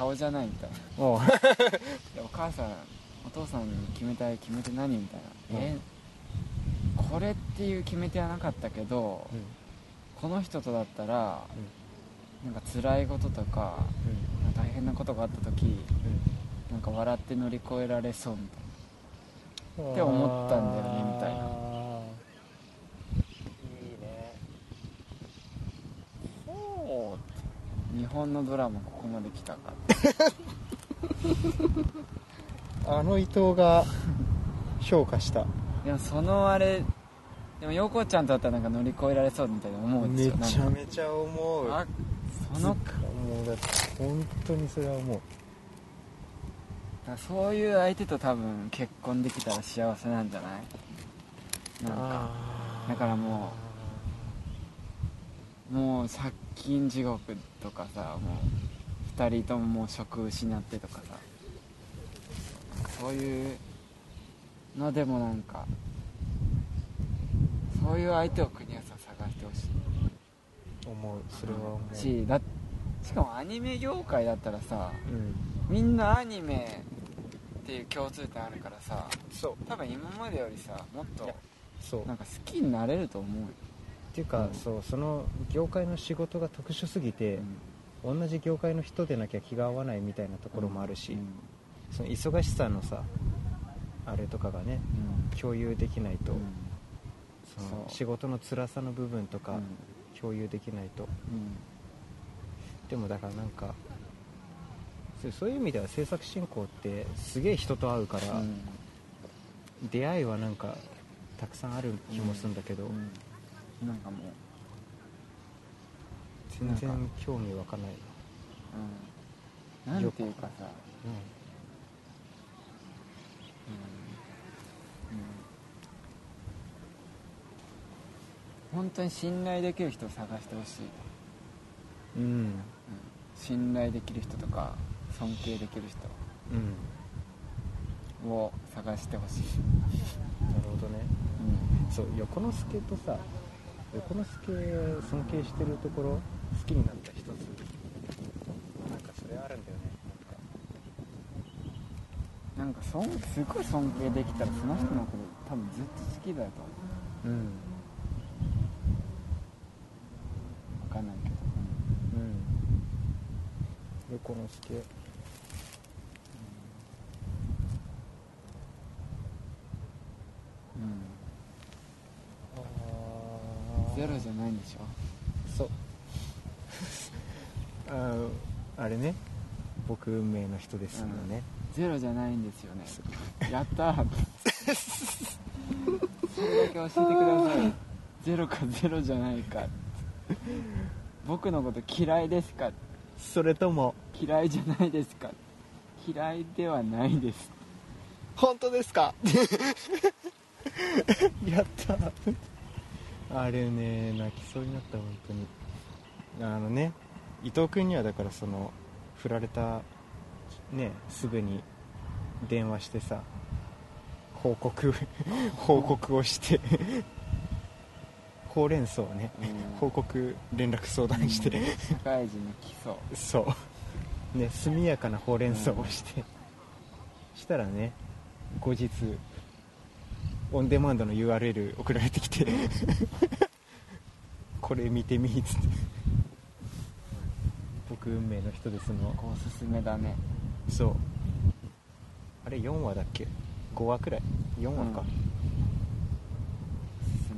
顔じゃないみたいな。お お母さんお父さんに決めたい決め手何みたいな、うん。えこれっていう決め手はなかったけど、うん。この人とだったら、なんか辛いこととかうん。大変なことがあった時うん。なんか笑って乗り越えられそうみたいな。って思ったんだよねみたいなあーいいねお日本のドラマここまで来たか。あの伊藤が評価した。でもそのあれでも陽子ちゃんとだったらなんか乗り越えられそうみたいな思うんですめちゃめちゃ思う。あそのもう。だって本当にそれは思う。だそういう相手と多分結婚できたら幸せなんじゃない？なんかあー。だからももう借金地獄とかさもう2人とももう職失ってとかさそういうのでもなんかそういう相手を国安さん探してほし思う。それは思う。いしだしかもアニメ業界だったらさうん。みんなアニメっていう共通点あるからさそう。多分今までよりさもっとなんか好きになれると思うよ、っていうか、うん。そうその業界の仕事が特殊すぎて、同じ業界の人でなきゃ気が合わないみたいなところもあるし、うん。その忙しさのさあれとかがねうん。共有できないと、うん。その仕事の辛さの部分とかうん。共有できないと、うん。でもだからなんかそういう意味では制作進行ってすげえ人と会うから、うん。出会いはなんかたくさんある気もするんだけど、うんなんかもう、全然興味湧かない、うん、なんていうかさ、ううん。本当に信頼できる人を探してほしい、ん。うん。うん、信頼できる人とか尊敬できるうん。人を探してほしい、なるほどね。うん。そう横之助とさ横之助尊敬してるところ好きになった一つ。なんかそれあるんだよね。なんかそんすごい尊敬できたらその人のこと多分ずっと好きだよと思う。うん。分かんないけど、うん。横之助うんあゼロじゃないんでしょ？そう。ああれね。僕運命の人ですよね、ゼロじゃないんですよね。やったー。それだけ教えてください。ゼロかゼロじゃないか。僕のこと嫌いですか？それとも。嫌いじゃないですか。嫌いではないです。本当ですか？やったあれね泣きそうになった本当に。あのね伊藤君にはだからその振られたねすぐに電話してさ報告報告をしてほうれん草をね報告連絡相談して。社会人の基礎。そう。ね速やかなほうれん草をして、したらね後日オンデマンドの URL 送られてきて これ見てみっつって。僕運命の人ですの。おすすめだね。そう。あれ4話だっけ？5話くらい。4話か、おすす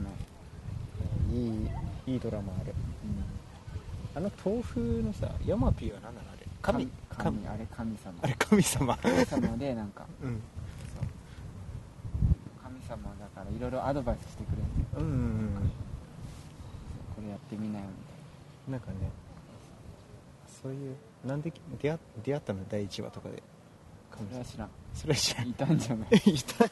め。いいいいドラマあれ。あの豆腐のさヤマピーは何なのあれ？神。神神あれ神様。あれ神様。神様でなんか。うんいろいろアドバイスしてくれるんだようんうんうん。これやってみなよみな。んかねそういうなんで出会出会ったの？第1話とかで。それは知らん。それは知らん。いたんじゃない？いたんじゃない。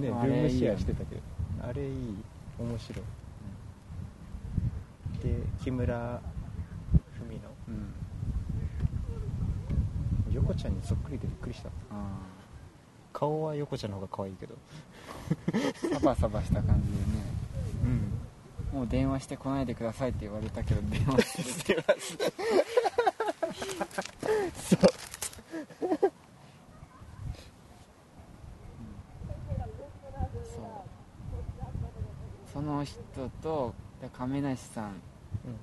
ねルームシェアしてたけど。あれいい。面白い。で木村文うん。乃横ちゃんにそっくりでびっくりした。あ顔は横ちゃんの方が可愛いけど。あサバサバした感じでね。うん。もう電話してこないでくださいって言われたけど電話して。るそう。そう。その人とで亀梨さん。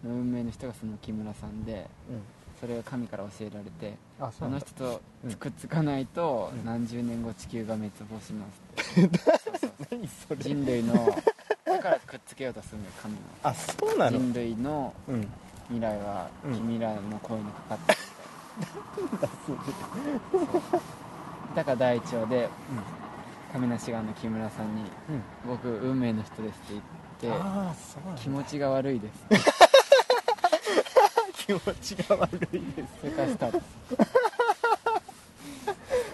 の運命の人がその木村さんでうん、うん、それを神から教えられてああの人とうんくっつかないとうん。何十年後地球が滅亡しますって。そうそう何それ。人類のだからくっつけようとするのよ神あそうなはの？人類のうん。未来はうん。君らの声にかかってる。だから第一話で亀梨があの木村さんにうん、うん、「僕運命の人です」って言ってああそうなんだ。気持ちが悪いです気 持ちが悪い。ですそれからスタート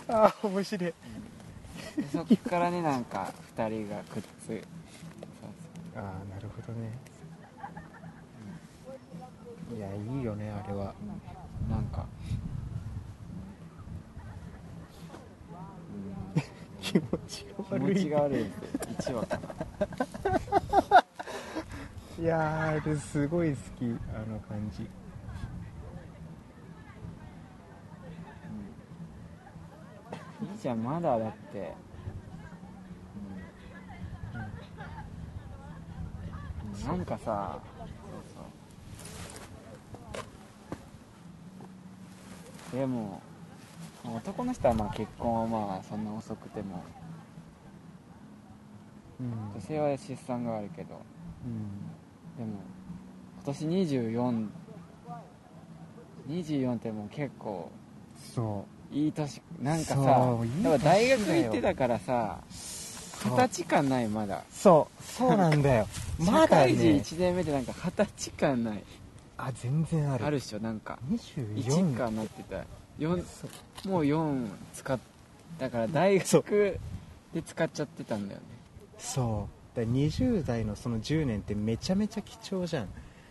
ああ面白いそっからねなんか2人がくっつああなるほどねいやいいよねあれはなんか、気持ちがうん、気持ちが悪いです1話かないやーあれすごい好きあの感じゃんまだだって、うん、なんかさでも男の人はまあ結婚はまあそんな遅くても。うん。女性は出産があるけど。うん。でも今年2424ってもう結構そいい年なんかさ大学行ってたからさう。二十歳感ないまだ。そうそうなんだよ。まだ社会人ね1年目でなんか二十歳感ない。あ全然ある。あるっしょなんか。24 1かなってた。4そう。もう4使っだから大学で使っちゃってたんだよね。そう。だから20代のその10年ってめちゃめちゃ貴重じゃん。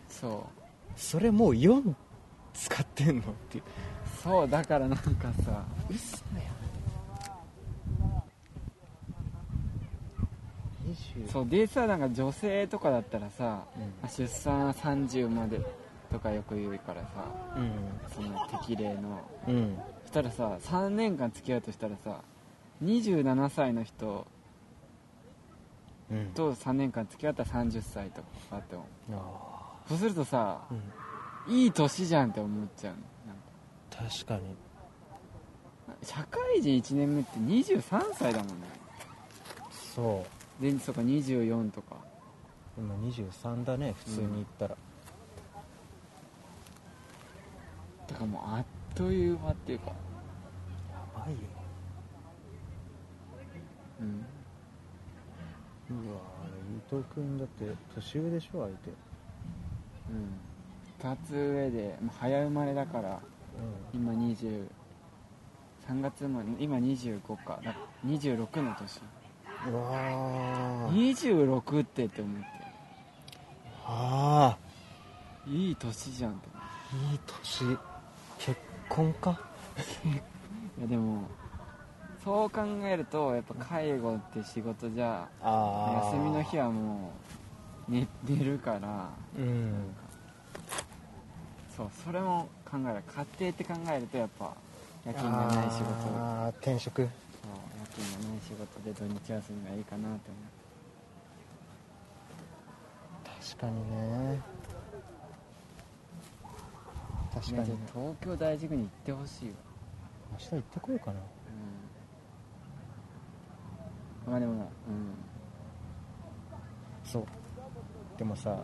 そそれもう4使ってんのっていううそうだからなんかさ。嘘や20そうでさなんか女性とかだったらさ、うん。出産は30までとかよく言うからさうその適齢の。んうん。そしたらさ3年間付き合うとしたらさ27歳の人うん。と3年間付き合ったら30歳とかあってもあそうするとさいい年じゃんって思っちゃうの確かに。社会人1年目って23歳だもんね。そう。でそうか24とか。今23だね普通に言ったら、だからもうあっという間っていうか。やばいよ。うん。うわ伊藤君だって年上でしょ相手。うん。2つ上でもう早生まれだから今20 3月生まれ今25か。だ26の年。うわー。26ってって思って。あいい年じゃんってーいい年。結婚か？いやでもそう考えるとやっぱ介護って仕事じゃあ休みの日はもう寝寝るから。うん。そうそれも考える家庭って考えるとやっぱ夜勤がない仕事。そうああ転職？夜勤がない仕事で土日休みがいいかなって思確かにね。確かに。東京大事に行ってほしいわ。明日行ってこようかな。うん。まあでもうん。そう。でもさ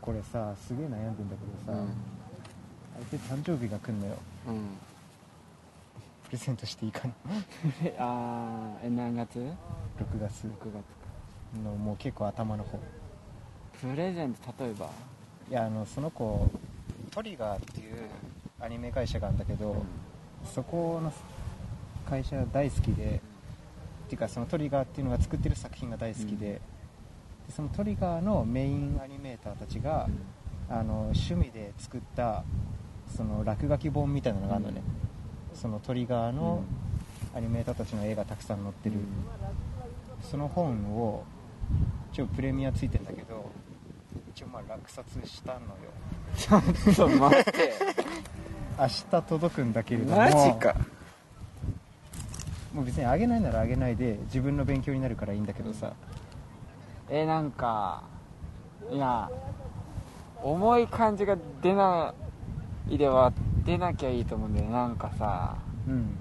これさすげえ悩んでんだけどさ、相手誕生日が来んのよ。うん、うん、プレゼントしていいかな。え あーえ何月 ?6 6月月のもう結構頭の方。プレゼント例えば？いやあのその子トリガーっていうアニメ会社があるんだけど、そこの会社大好きでっていうかそのトリガーっていうのが作ってる作品が大好きで,、うん。でそのトリガーのメインアニメーターたちが、あの趣味で作ったその落書き本みたいなのがあるのね、そのトリガーのアニメーターたちの絵がたくさん載ってる、その本を一応プレミアついてんだけど一応まあ落札したのよ。ちょっと待って。明日届くんだけれども。マジか。もう別にあげないならあげないで自分の勉強になるからいいんだけどさ。えなんかいや重い感じが出ないでは出なきゃいいと思うんだよねなんかさ。うん。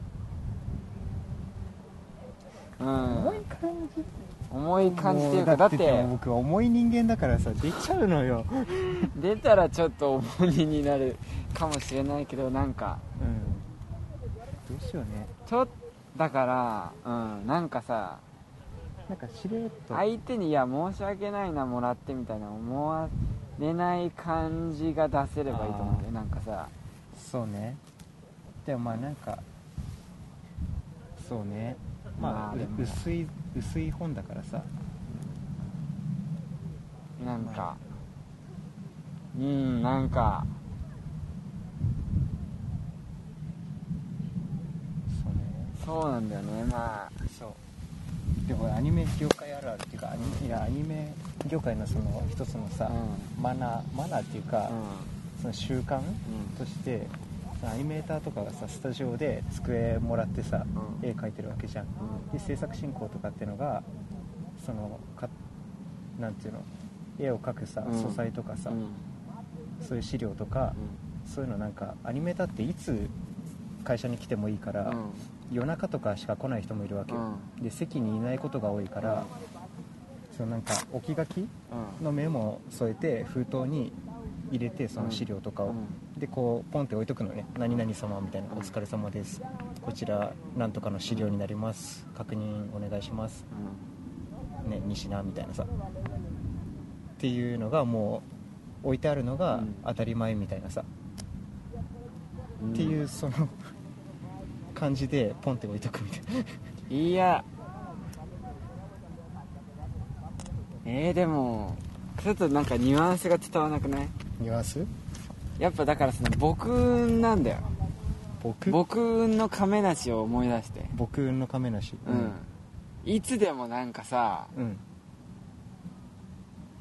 うん。重い感じ。重い感じっていうかもだって僕重い人間だからさ出ちゃうのよ。出たらちょっと重荷になるかもしれないけどなんか。うん。どうしようね。ちょっだからうんなんかさなんかしれっと。相手にいや申し訳ないなもらってみたいな思われない感じが出せればいいと思うんだよなんかさ。そうね。でもまあなんかそうね。まあ、まあ薄い薄い本だからさ。なんか。うんなんか。そうね。そうなんだよね。まあ。そうでもアニメ業界あるあるっていうかアニメいやアニメ業界のその一つのさ、うマナーマナーっていうか、うその習慣ん。としてアニメーターとかがさスタジオで机もらってさ、うん。絵描いてるわけじゃん。うん。で制作進行とかっていうのがそのかなんていうの絵を描くさ、うん。素材とかさ、うん。そういう資料とか、そういうのなんかアニメーターっていつ会社に来てもいいから、うん夜中とかしか来ない人もいるわけよ、で席にいないことが多いから、そのなんか置き書きうん。のメモを添えて封筒に入れてその資料とかを、でこうポンって置いとくのね「何々様」みたいな「お疲れ様です。こちらなんとかの資料になります。確認お願いします」ね西名みたいなさ。っていうのがもう置いてあるのがうん。当たり前みたいなさ、うん。っていうその感じでポンって置いとくみたいな。いや。えー、でもちょっとなんかニュアンスが伝わらなくない？ニュアンス？やっぱだからその僕運なんだよ。僕？僕運の亀梨を思い出して。僕の亀梨？うん、いつでもなんかさうん。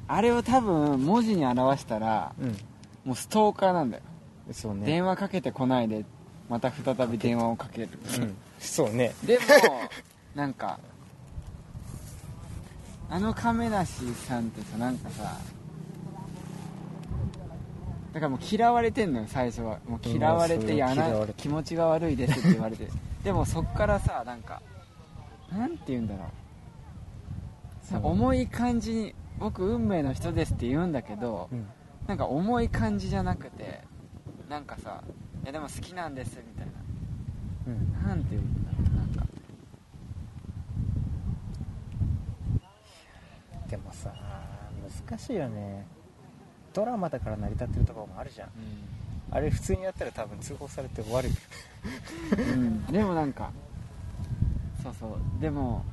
あれを多分文字に表したらうん。もうストーカーなんだよ、そうね。電話かけてこないでまた再び電話をかける、うん。そうね。でもなんかあの亀梨さんってさなんかさだからもう嫌われてんのよ最初は。もう嫌われうんてやな嫌われて気持ちが悪いですって言われて。でもそっからさなんかなんて言うんだろう。そう重い感じに僕運命の人ですって言うんだけどうん。なんか重い感じじゃなくてなんかさいやでも好きなんですみたいうん。ななんて言うんだろうなんか。でもさ難しいよね。ドラマだから成り立ってるところもあるじゃん。あれ普通にやったら多分通報されて終わるうん、でもなんかそうそう。でも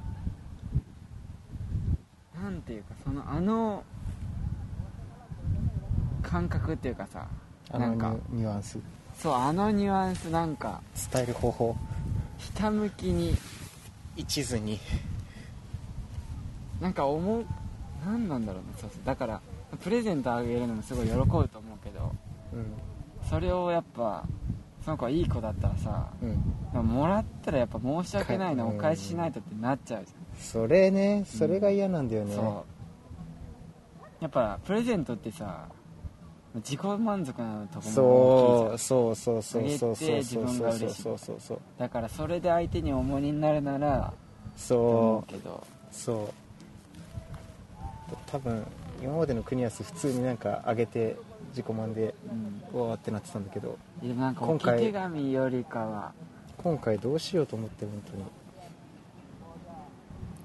なんていうかそのあの感覚っていうかさあのなんかニュアンスそうあのニュアンスなんか伝える方法。ひたむきに。一途に。なんか思う何なんだろうねそうそう。だからプレゼントあげるのもすごい喜ぶと思うけどうん。それをやっぱその子はいい子だったらさうん。まあもらったらやっぱ申し訳ないなかお返ししないとってなっちゃうじそれねそれが嫌なんだよゃん、ね、そう。やっぱプレゼントってさ自己満足なとこもそ大きいじうそうそうそうそうそうそうそうそう。そうゃんだからそれで相手に重荷になるならそうう。けどそう。多分今までの国安普通になんか上げて自己満でうんうわーってなってたんだけどでもなんか手紙よりかは。今回どうしようと思って本当に。だか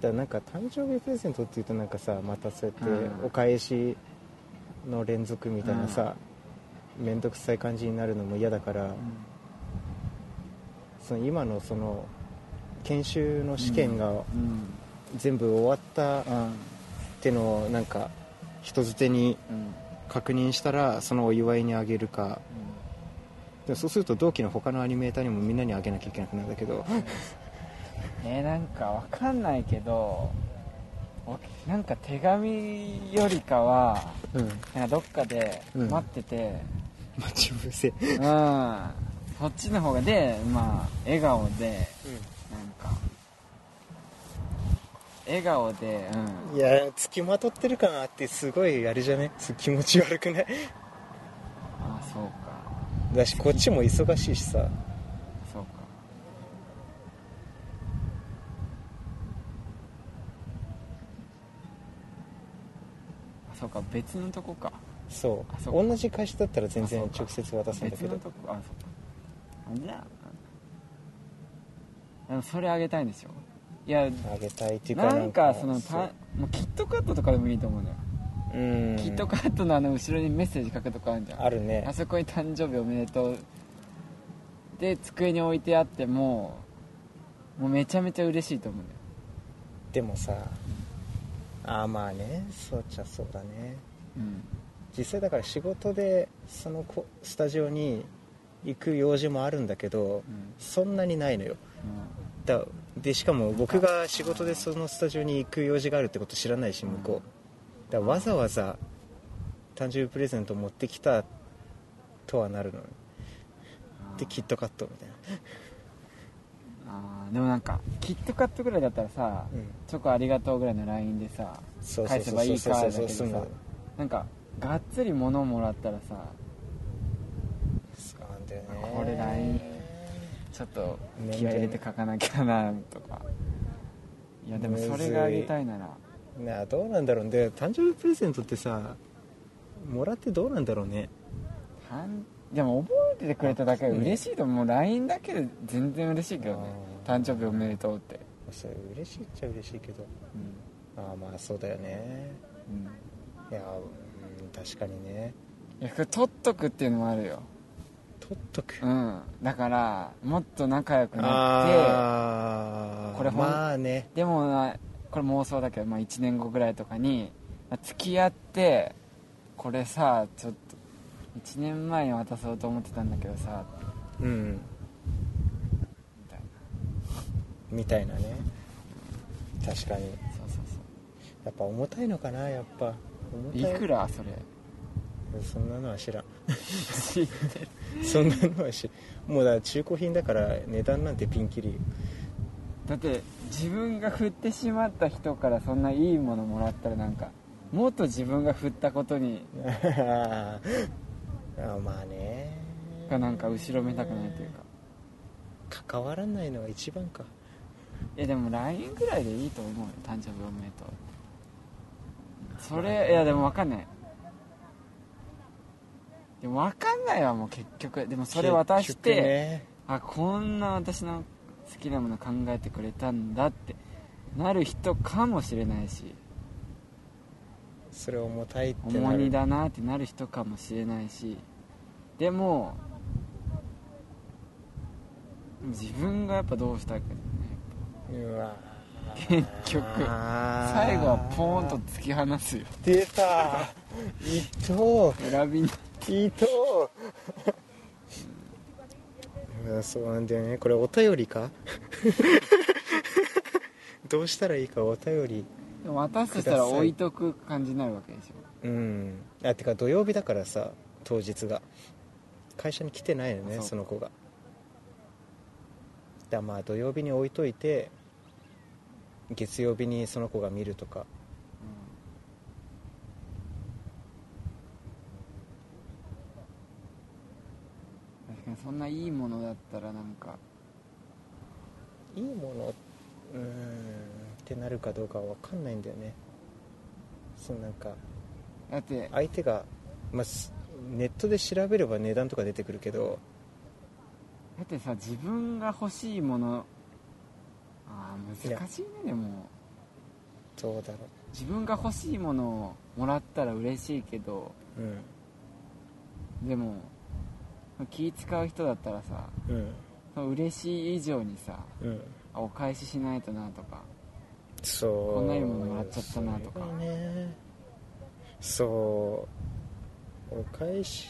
らなんか誕生日プレゼントっていうとなんかさまたそうやってうん。お返しの連続みたいなさ面倒、くさい感じになるのも嫌だから、その今のその研修の試験がうん。全部終わったうん。ってのをなんか人づてにうん。確認したらそのお祝いにあげるか。でもそうすると同期の他のアニメーターにもみんなにあげなきゃいけなくなるんだけど。え ーなんかわかんないけどおなんか手紙よりかはうん。なんかどっかでうん。待ってて。待ち伏せ。うん、そっちの方がでまあ笑顔でなんか。笑顔でうん。いや付きまとってるかなってすごいあれじゃね？す気持ち悪くないああそうか。だしこっちも忙しいしさそうかあそうか別のとこか。そう。同じ会社だったら全然直接渡すんだけど。別のとこあそうか。あじゃあでもそれあげたいんでしょいやあげたいっていうかなんかそのそう。たもうキットカットとかでもいいと思うのよ、うん。キットカットのあの後ろにメッセージ書くとかあるじゃん。あるね。あそこに誕生日おめでとう。で机に置いてあってももうめちゃめちゃ嬉しいと思うんだよ。でもさああまあねそうっちゃそうだね。うん。実際だから仕事でそのこスタジオに行く用事もあるんだけどうん。そんなにないのよ。うだでしかも僕が仕事でそのスタジオに行く用事があるってこと知らないし向こう。だからわざわざ誕生日プレゼント持ってきたとはなるのんでキットカットみたいあーでもなんかキットカットぐらいだったらさな、うん、チョコありがとうぐらいの LINE でさ返せばいいかだけどさなんかがっつり物もらったらさそうなんだよね。これ LINE ちょっと気合い入れて書かなきゃなとか。いやでもそれがあげたいなら。なあどうなんだろうで誕生日プレゼントってさもらってどうなんだろうね。はんでも覚えててくれただけで嬉しいと思う。LINE だけで全然嬉しいけどね。誕生日おめでとうって。それ嬉しいっちゃ嬉しいけど。うん。ああまあそうだよね。うん。いやうん確かにね。いや取っとくっていうのもあるよ。取っとく？うん。だからもっと仲良くなってああこれほんまあね。でもなこれ妄想だけど、まあ、1年後ぐらいとかにまあ付き合ってこれさちょっと1年前に渡そうと思ってたんだけどさ。うんみたいみたいなね。確かに。なそうそう。やっぱ重たいのかなやっぱ。重そうたい。くらそれ？そんなのは知らん。そんなのは知もうだから中古品だから値段なんてピンキリだって自分が振ってしまった人からそんないいものもらったらなんかもっと自分が振ったことに ああまあね。がなんか後ろめたくないというか。関わらないのが一番か。いやでも LINE ぐらいでいいと思うよ誕生日おめでとう。それいやでも分かんない。でも分かんないわもう結局。でもそれ渡して、ね。あこんな私の好きなもの考えてくれたんだってなる人かもしれないしそれ重たいってな重る荷だなってなる人かもしれないしでも自分がやっぱどうしたいかだよね。うわ結局最後はポーンと突き放すよ。出た。伊藤。選びに。伊藤。うん。そうなんだよね。これお便りか？どうしたらいいかお便りでも渡すとしたら置いとく感じになるわけでしょ。うん。あてか土曜日だからさ当日が。会社に来てないのねその子が。だまあ土曜日に置いといて月曜日にその子が見るとか。確かにそんないいものだったらなんか。いいもの？うーんってなるかどうかは分かんないんだよね。そうなんかだって相手が、まあ、すネットで調べれば値段とか出てくるけどだってさ自分が欲しいものああ難しいねでも。どうだろ自分が欲しいものをもらったら嬉しいけどうでも気使う人だったらさうん。嬉しい以上にさうん。あお返ししないとなとかそう。こんないいものもらっちゃったなとかね。そう。お返し。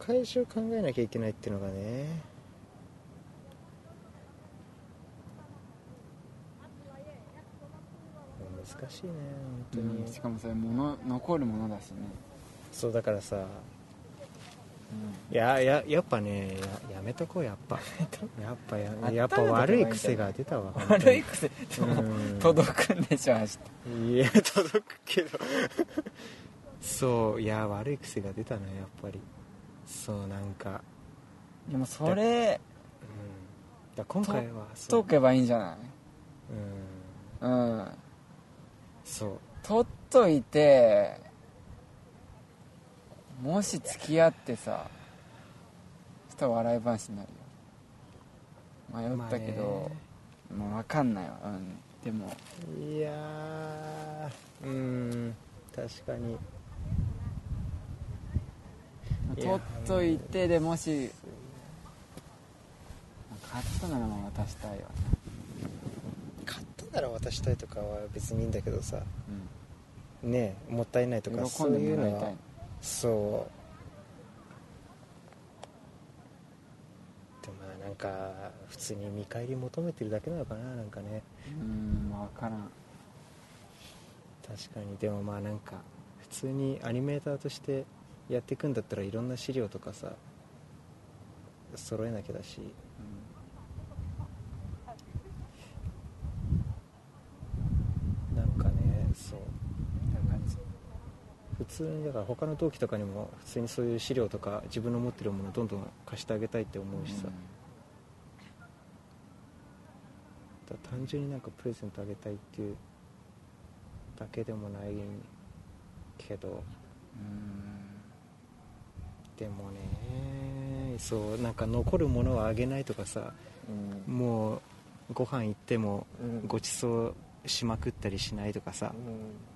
お返しを考えなきゃいけないっていうのがね。難しいね本当に、うん。しかもそれ物残るものだしね。そうだからさいやややっぱねややめとこうやっぱ。やっぱやあやっぱ悪い癖が出たわうん悪い癖。でもうん。届くんでしょ明日。いや届くけど。そういや悪い癖が出たなやっぱり。そうなんか。でもそれうん。だ今回はそう。取っとけばいいんじゃない？うん。うん。そう。取っといてもし付き合ってさそしたら笑い話になるよ。迷ったけど、まあ、分かんないわ。うんでも。いやーうん確かに。い取やっといてでもし買ったならまあ渡したいわ。買ったなら渡したいとかは別にいいんだけどさ。な、ねえもったいないとかそんういうのはでもらいたいそう。でもまあなんか普通に見返り求めてるだけなのかななんかね。うん分からん。確かに。でもまあなんか普通にアニメーターとしてやっていくんだったらいろんな資料とかさ揃えなきゃだし。なんかねそうなんか普通にだから他の同期とかにも普通にそういう資料とか自分の持ってるものをどんどん貸してあげたいって思うしさ、だから単純になんかプレゼントあげたいっていうだけでもないけど。うん。でもねそうなんか残るものはあげないとかさうん。もうご飯行ってもうん。ごちそうしまくったりしないとかさ。うん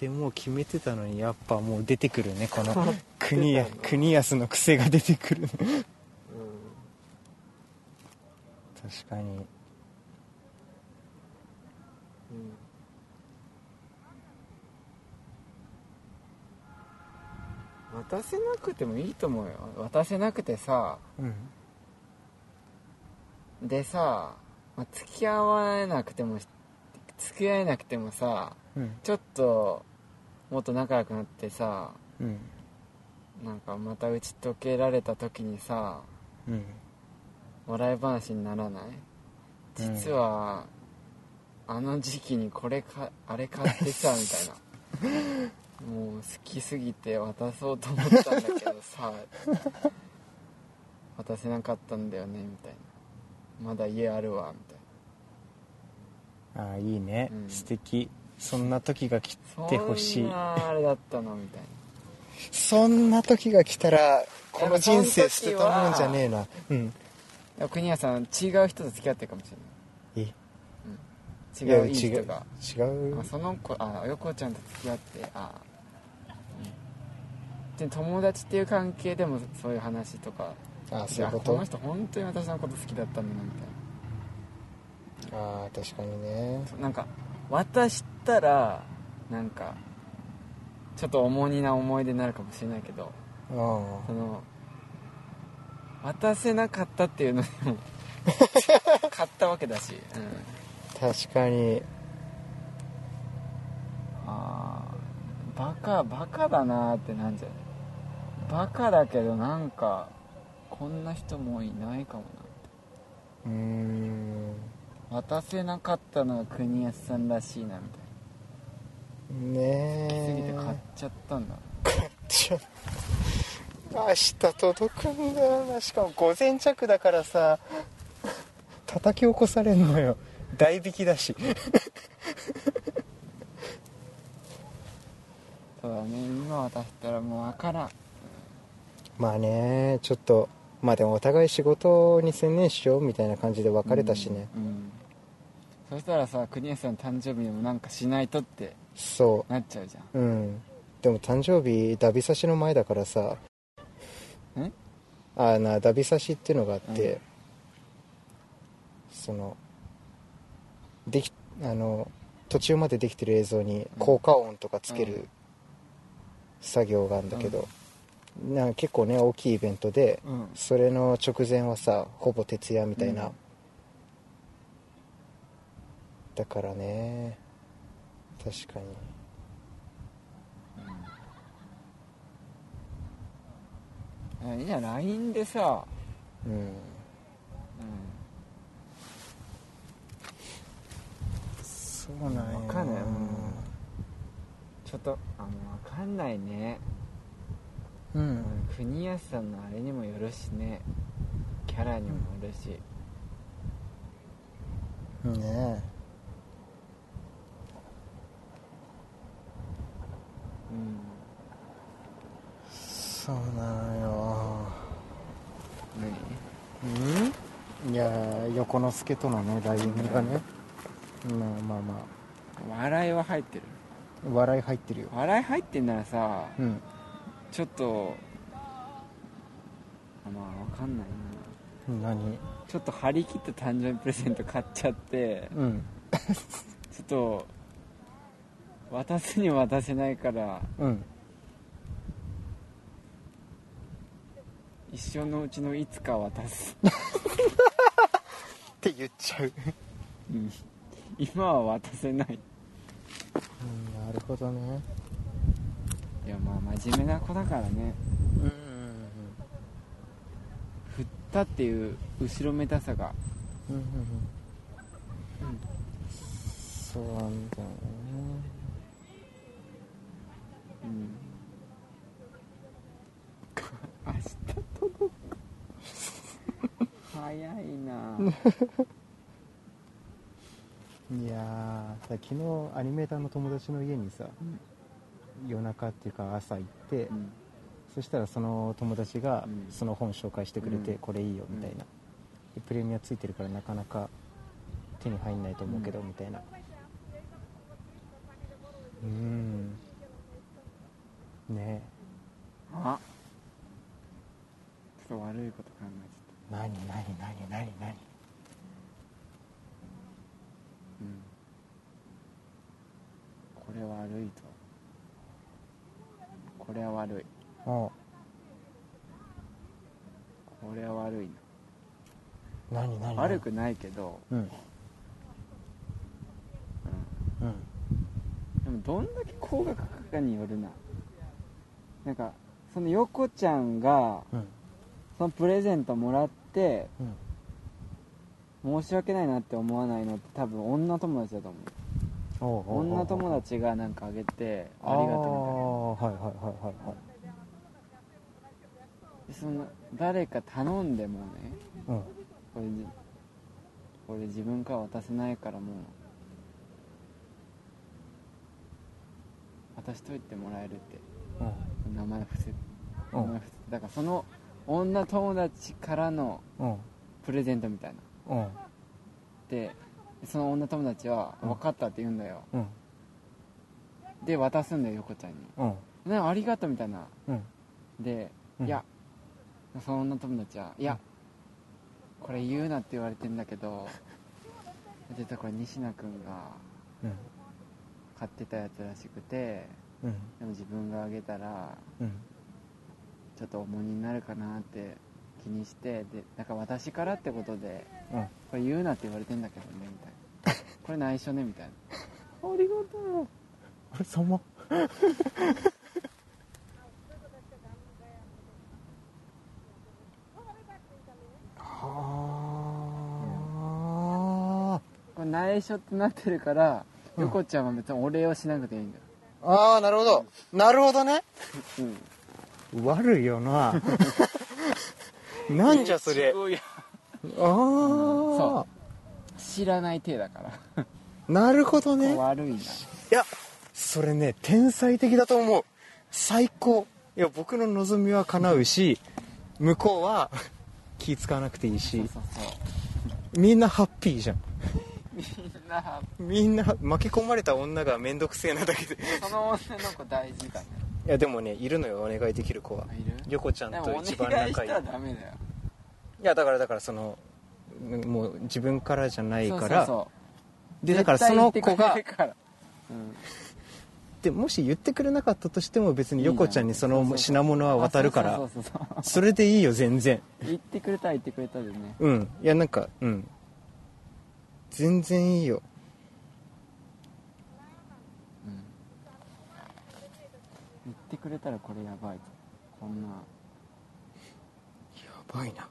ってもう決めてたのにやっぱもう出てくるね。この国や国安の癖が出てくる。ね確かに。渡せなくてもいいと思うよ。渡せなくてさうん。でさ、まあ、付き合わなくても付き合えなくてもさうん。ちょっともっと仲良くなってさうんなんかまた打ち解けられた時にさうん笑い話にならない？うん実は、あの時期にこれかあれ買ってさみたいな。もう好きすぎて渡そうと思ったんだけどさ 渡せなかったんだよねみたいな。まだ家あるわみたいな。ああいいね、うん。素敵そんな時が来てほしい。そんなあれだったのみたいな。そんな時が来たらこの人生捨てたもんじゃねえな。うん。国谷さん違う人と付き合ってるかもしれない。え？違ういい人が。違う。あその子あ横ちゃんと付き合ってあうん。で友達っていう関係でもそういう話とか。あそういうこあことの人本当に私のこと好きだったんだなみたいああ確かにね。ななんか渡したらなんかちょっと重荷な思い出になるかもしれないけどあその渡せなかったっていうのでも 買ったわけだし、うん、あ確かに。あーバカバカだなーってなんじゃない？バカだけどなんかこんな人もいないかもうーん。な渡せなかったのは国安さんらしいなみたいねな。好きすぎてえ。買っちゃったんだ。ちょ明日届くんだよな。しかも午前着だからさ。叩き起こされんのよ。代引きだし。そうだね。今渡したらもう分からん。まあねちょっとまあでもお互い仕事に専念しようみたいな感じで別れたしね、うん、うんそしたらさ国安さん誕生日でもなんかしないとってそなっちゃうじゃん。ううん。でも誕生日ダビ刺しの前だからさ。んあなダビ刺しっていうのがあって、うん。そのできあの途中までできてる映像に効果音とかつけうる作業があるんだけど、なんか結構ね大きいイベントでうん。それの直前はさほぼ徹夜みたいな、うんだからね。確かに。あいいじゃん LINE でさ、うん。うん、そうなんや。わかんない、うん、ちょっとあもうわかんないね、ううん。ん、国安さんのあれにもよるしね。キャラにもよるし、ねうんそうなのよ。何？うん？いや横之助とのね LINE がね。まあまあま笑いは入ってる。あ笑い入ってるよ。笑い入ってんならさうん。ちょっとあまあわかんないな。何？ちょっと張り切って誕生日プレゼント買っちゃってうん。ちょっと渡すに渡せないからうん生のうちのいつか渡す、って言っちゃう。うん、今は渡せない。うんなるほどね。いやまあ真面目な子だからね。うん振ったっていう後ろめたさが。うんうんそうなんだよね。うん。明 日早いな。いやーさ昨日アニメーターの友達の家にさ、夜中っていうか朝行って、うん。そしたらその友達がうん。その本紹介してくれて、うん。これいいよみたいな、でプレミアついてるからなかなか手に入んないと思うけど、うんみたいな。うん。ね。あ。ちょっと悪いこと考え何何何何何？たうん。これ悪いと。これは悪い。おこれは悪い何何な悪くないけど、うん。うん、うん。でもどんだけ高額かによるな。なんかその横ちゃんがうん。そのプレゼントもらっ申し訳ないなって思わないのって多分女友達だと思う。女友達がなんかあげてあありがとうあはいはいはいはいはいみたいその誰か頼んでもねうん。これじこれ自分から渡せないからもう渡しといてもらえるって。うん。名前伏せうん。名前伏せだからその女友達からのうん。プレゼントみたいな。うん。でその女友達はうん。分かったって言うんだよ。うん。で渡すんだよ横ちゃんに。うん「ねありがとう」みたいな。うん。で、うん。いやその女友達は「いやこれ言うな」って言われてんだけど 実はこれ仁科君がうん。買ってたやつらしくてうん。でも自分があげたらうんちょっと重荷になるかなって気にしてでだから私からってことでうん。これ言うなって言われてんだけどねみたいな。これ内緒ねみたいな。ありがとう。あれそんまはこれ内緒ってなってるからうん。横ちゃんは別にお礼をしなくていいんだよ、あああなるほど。なるほどね。うん、悪いよな。なんじゃそれ。ああ知らない体だから。なるほどね。悪いな。いやそれね天才的だと思う。最高。いや僕の望みは叶うし向こうは気使わなくていいし。そうそうみんなハッピーじゃん。みんなみんな巻き込まれた女が面倒くせえなだけで。その女の子大事だね。いやでもねいるのよお願いできる子は。横ちゃんと一番仲いい。いやだからだからそのもう自分からじゃないから。でだからその子がうん。でもし言ってくれなかったとしても別に横ちゃんにその品物は渡るから。あそれでいいよ全然。言ってくれたら言ってくれたでね。うん。いやなんかうん。全然いいよってくれたらこれやばいこんな。やばいな。